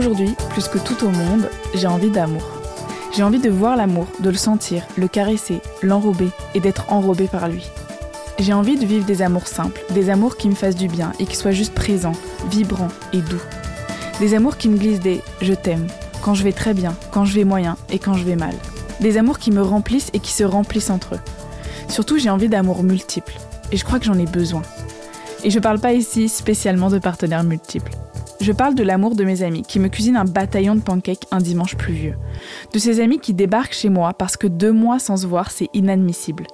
Aujourd'hui, plus que tout au monde, j'ai envie d'amour. J'ai envie de voir l'amour, de le sentir, le caresser, l'enrober et d'être enrobé par lui. J'ai envie de vivre des amours simples, des amours qui me fassent du bien et qui soient juste présents, vibrants et doux. Des amours qui me glissent des je t'aime, quand je vais très bien, quand je vais moyen et quand je vais mal. Des amours qui me remplissent et qui se remplissent entre eux. Surtout, j'ai envie d'amours multiples. Et je crois que j'en ai besoin. Et je parle pas ici spécialement de partenaires multiples. Je parle de l'amour de mes amis qui me cuisinent un bataillon de pancakes un dimanche pluvieux. De ces amis qui débarquent chez moi parce que deux mois sans se voir, c'est inadmissible.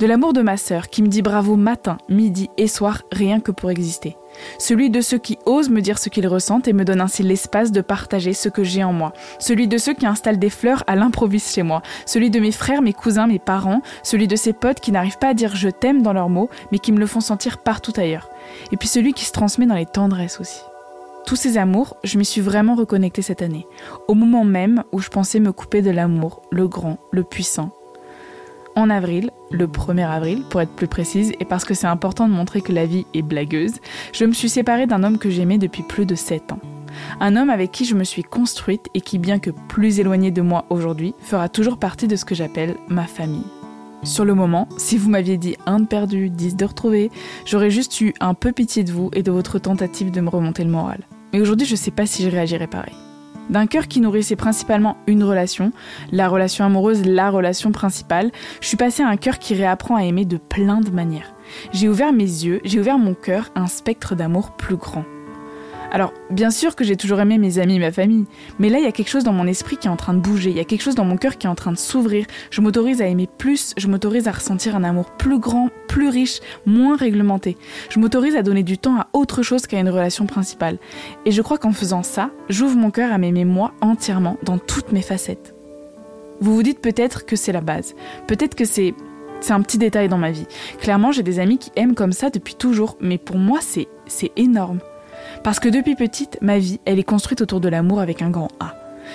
De l'amour de ma sœur qui me dit bravo matin, midi et soir rien que pour exister. Celui de ceux qui osent me dire ce qu'ils ressentent et me donnent ainsi l'espace de partager ce que j'ai en moi. Celui de ceux qui installent des fleurs à l'improviste chez moi. Celui de mes frères, mes cousins, mes parents. Celui de ces potes qui n'arrivent pas à dire je t'aime dans leurs mots, mais qui me le font sentir partout ailleurs. Et puis celui qui se transmet dans les tendresses aussi. Tous ces amours, je m'y suis vraiment reconnectée cette année, au moment même où je pensais me couper de l'amour, le grand, le puissant. En avril, le 1er avril pour être plus précise, et parce que c'est important de montrer que la vie est blagueuse, je me suis séparée d'un homme que j'aimais depuis plus de 7 ans. Un homme avec qui je me suis construite et qui, bien que plus éloigné de moi aujourd'hui, fera toujours partie de ce que j'appelle ma famille. Sur le moment, si vous m'aviez dit un de perdu, 10 de retrouvé, j'aurais juste eu un peu pitié de vous et de votre tentative de me remonter le moral. Mais aujourd'hui, je sais pas si je réagirais pareil. D'un cœur qui nourrissait principalement une relation, la relation amoureuse, la relation principale, je suis passée à un cœur qui réapprend à aimer de plein de manières. J'ai ouvert mes yeux, j'ai ouvert mon cœur à un spectre d'amour plus grand. Alors, bien sûr que j'ai toujours aimé mes amis ma famille, mais là, il y a quelque chose dans mon esprit qui est en train de bouger, il y a quelque chose dans mon cœur qui est en train de s'ouvrir. Je m'autorise à aimer plus, je m'autorise à ressentir un amour plus grand, plus riche, moins réglementé. Je m'autorise à donner du temps à autre chose qu'à une relation principale. Et je crois qu'en faisant ça, j'ouvre mon cœur à m'aimer moi entièrement, dans toutes mes facettes. Vous vous dites peut-être que c'est la base, peut-être que c'est c'est un petit détail dans ma vie. Clairement, j'ai des amis qui aiment comme ça depuis toujours, mais pour moi, c'est énorme. Parce que depuis petite, ma vie, elle est construite autour de l'amour avec un grand A.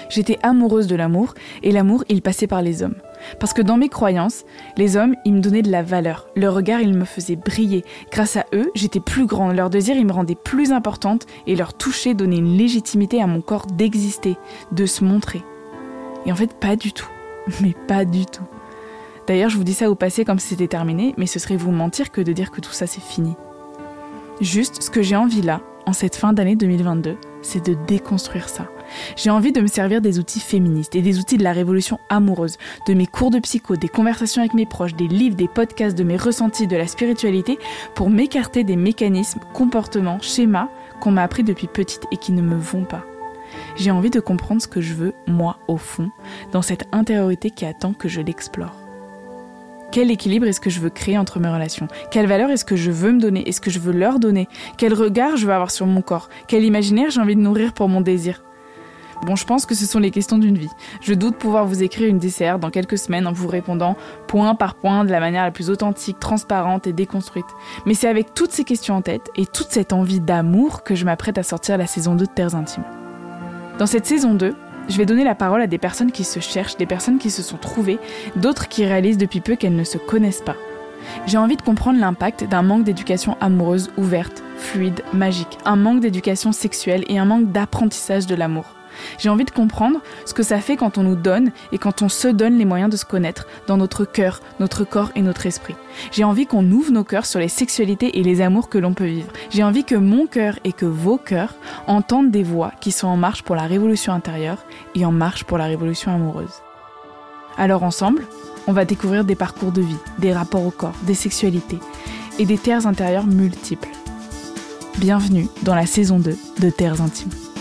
J'étais amoureuse de l'amour, et l'amour, il passait par les hommes. Parce que dans mes croyances, les hommes, ils me donnaient de la valeur. Leur regard, il me faisait briller. Grâce à eux, j'étais plus grande. Leur désir, il me rendait plus importante, et leur toucher donnait une légitimité à mon corps d'exister, de se montrer. Et en fait, pas du tout. Mais pas du tout. D'ailleurs, je vous dis ça au passé comme si c'était terminé, mais ce serait vous mentir que de dire que tout ça c'est fini. Juste, ce que j'ai envie là, en cette fin d'année 2022, c'est de déconstruire ça. J'ai envie de me servir des outils féministes et des outils de la révolution amoureuse, de mes cours de psycho, des conversations avec mes proches, des livres, des podcasts, de mes ressentis, de la spiritualité, pour m'écarter des mécanismes, comportements, schémas qu'on m'a appris depuis petite et qui ne me vont pas. J'ai envie de comprendre ce que je veux, moi, au fond, dans cette intériorité qui attend que je l'explore. Quel équilibre est-ce que je veux créer entre mes relations? Quelle valeur est-ce que je veux me donner? Est-ce que je veux leur donner? Quel regard je veux avoir sur mon corps? Quel imaginaire j'ai envie de nourrir pour mon désir? Bon, je pense que ce sont les questions d'une vie. Je doute pouvoir vous écrire une DCR dans quelques semaines en vous répondant point par point de la manière la plus authentique, transparente et déconstruite. Mais c'est avec toutes ces questions en tête et toute cette envie d'amour que je m'apprête à sortir la saison 2 de Terres Intimes. Dans cette saison 2, je vais donner la parole à des personnes qui se cherchent, des personnes qui se sont trouvées, d'autres qui réalisent depuis peu qu'elles ne se connaissent pas. J'ai envie de comprendre l'impact d'un manque d'éducation amoureuse ouverte, fluide, magique, un manque d'éducation sexuelle et un manque d'apprentissage de l'amour. J'ai envie de comprendre ce que ça fait quand on nous donne et quand on se donne les moyens de se connaître dans notre cœur, notre corps et notre esprit. J'ai envie qu'on ouvre nos cœurs sur les sexualités et les amours que l'on peut vivre. J'ai envie que mon cœur et que vos cœurs entendent des voix qui sont en marche pour la révolution intérieure et en marche pour la révolution amoureuse. Alors ensemble, on va découvrir des parcours de vie, des rapports au corps, des sexualités et des terres intérieures multiples. Bienvenue dans la saison 2 de Terres Intimes.